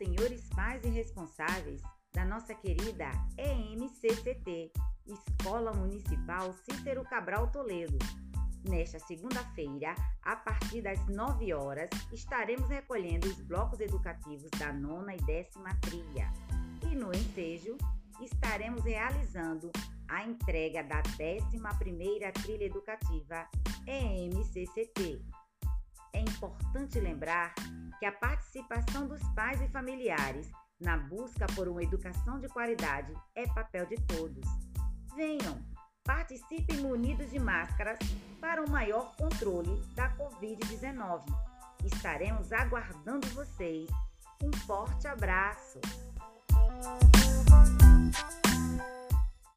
senhores pais e responsáveis da nossa querida EMCCT, Escola Municipal Cícero Cabral Toledo. Nesta segunda-feira, a partir das 9 horas, estaremos recolhendo os blocos educativos da nona e décima trilha. E no ensejo, estaremos realizando a entrega da 11ª trilha educativa EMCCT. É importante lembrar que a participação dos pais e familiares na busca por uma educação de qualidade é papel de todos. Venham, participem munidos de máscaras para um maior controle da Covid-19. Estaremos aguardando vocês. Um forte abraço!